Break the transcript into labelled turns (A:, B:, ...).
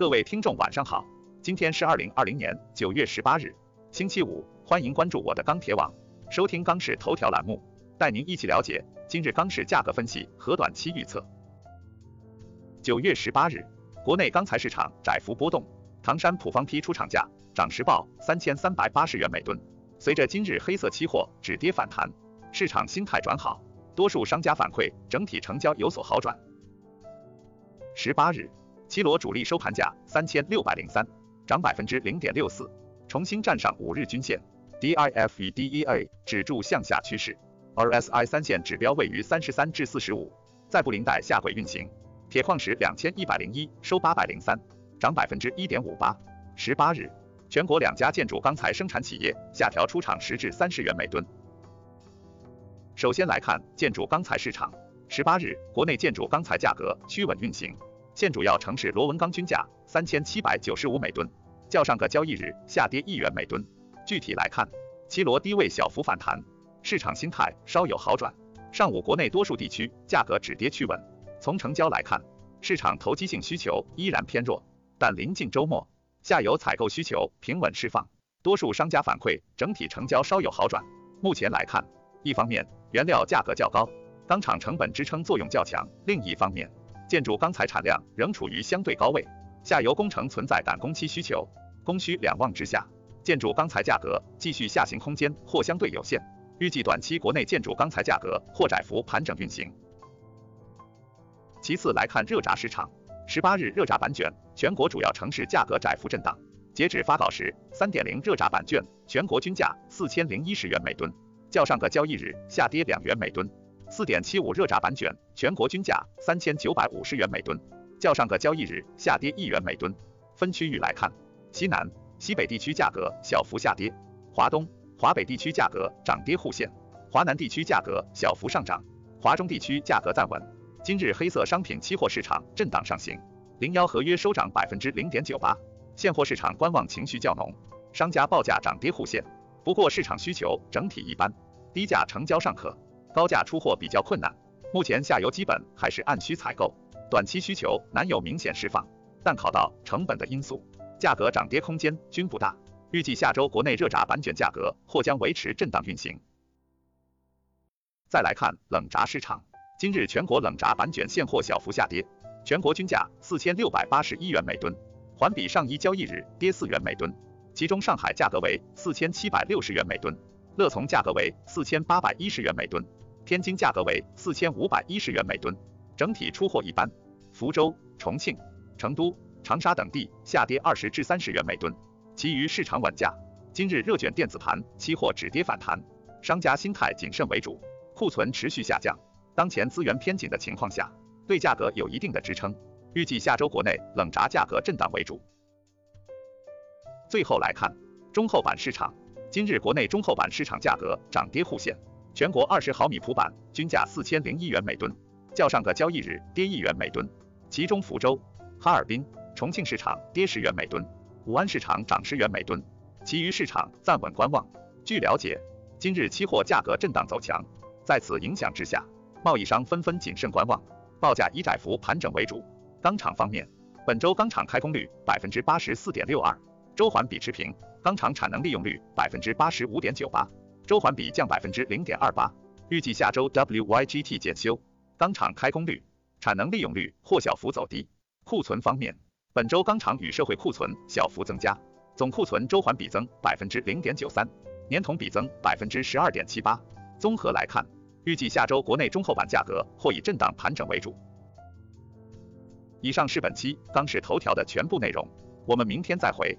A: 各位听众晚上好，今天是二零二零年九月十八日，星期五，欢迎关注我的钢铁网，收听钢市头条栏目，带您一起了解今日钢市价格分析和短期预测。九月十八日，国内钢材市场窄幅波动，唐山普方坯出厂价涨时报三千三百八十元每吨，随着今日黑色期货止跌反弹，市场心态转好，多数商家反馈整体成交有所好转。十八日，七罗主力收盘价三千六百零三，涨百分之零点六四，重新站上五日均线，DIF 与 DEA 止住向下趋势，RSI 三线指标位于三十三至四十五，再不林带下轨运行。铁矿石两千一百零一收八百零三，涨百分之一点五八。十八日，全国两家建筑钢材生产企业下调出厂时至三十元每吨。首先来看建筑钢材市场。十八日，国内建筑钢材价格趋稳运行，现主要城市螺纹钢均价三千七百九十五每吨，较上个交易日下跌一元每吨。具体来看，七螺低位小幅反弹，市场心态稍有好转。上午国内多数地区价格止跌趋稳。从成交来看，市场投机性需求依然偏弱，但临近周末，下游采购需求平稳释放，多数商家反馈整体成交稍有好转。目前来看，一方面原料价格较高。钢厂成本支撑作用较强，另一方面，建筑钢材产量仍处于相对高位，下游工程存在赶工期需求，供需两旺之下，建筑钢材价格继续下行空间或相对有限，预计短期国内建筑钢材价格或窄幅盘整运行。其次来看热轧市场，十八日热轧板卷全国主要城市价格窄幅震荡，截止发稿时，三点零热轧板卷全国均价四千零一十元每吨，较上个交易日下跌两元每吨。四点七五热轧板卷全国均价三千九百五十元每吨，较上个交易日下跌一元每吨。分区域来看，西南、西北地区价格小幅下跌，华东、华北地区价格涨跌互现，华南地区价格小幅上涨，华中地区价格暂稳。今日黑色商品期货市场震荡上行，零幺合约收涨百分之零点九八，现货市场观望情绪较浓，商家报价涨跌互现。不过市场需求整体一般，低价成交尚可。高价出货比较困难，目前下游基本还是按需采购，短期需求难有明显释放。但考到成本的因素，价格涨跌空间均不大。预计下周国内热轧板卷价格或将维持震荡运行。再来看冷轧市场，今日全国冷轧板卷现货小幅下跌，全国均价四千六百八十一元每吨，环比上一交易日跌四元每吨。其中上海价格为四千七百六十元每吨，乐从价格为四千八百一十元每吨。天津价格为四千五百一十元每吨，整体出货一般。福州、重庆、成都、长沙等地下跌二十至三十元每吨，其余市场稳价。今日热卷电子盘期货止跌反弹，商家心态谨慎为主，库存持续下降。当前资源偏紧的情况下，对价格有一定的支撑。预计下周国内冷轧价格震荡为主。最后来看中厚板市场，今日国内中厚板市场价格涨跌互现。全国二十毫米普板均价四千零一元每吨，较上个交易日跌一元每吨。其中福州、哈尔滨、重庆市场跌十元每吨，武安市场涨十元每吨，其余市场暂稳观望。据了解，今日期货价格震荡走强，在此影响之下，贸易商纷纷谨慎观望，报价以窄幅盘整为主。钢厂方面，本周钢厂开工率百分之八十四点六二，周环比持平，钢厂产能利用率百分之八十五点九八。周环比降百分之零点二八，预计下周 WYGT 检修，钢厂开工率、产能利用率或小幅走低。库存方面，本周钢厂与社会库存小幅增加，总库存周环比增百分之零点九三，年同比增百分之十二点七八。综合来看，预计下周国内中厚板价格或以震荡盘整为主。以上是本期钢市头条的全部内容，我们明天再会。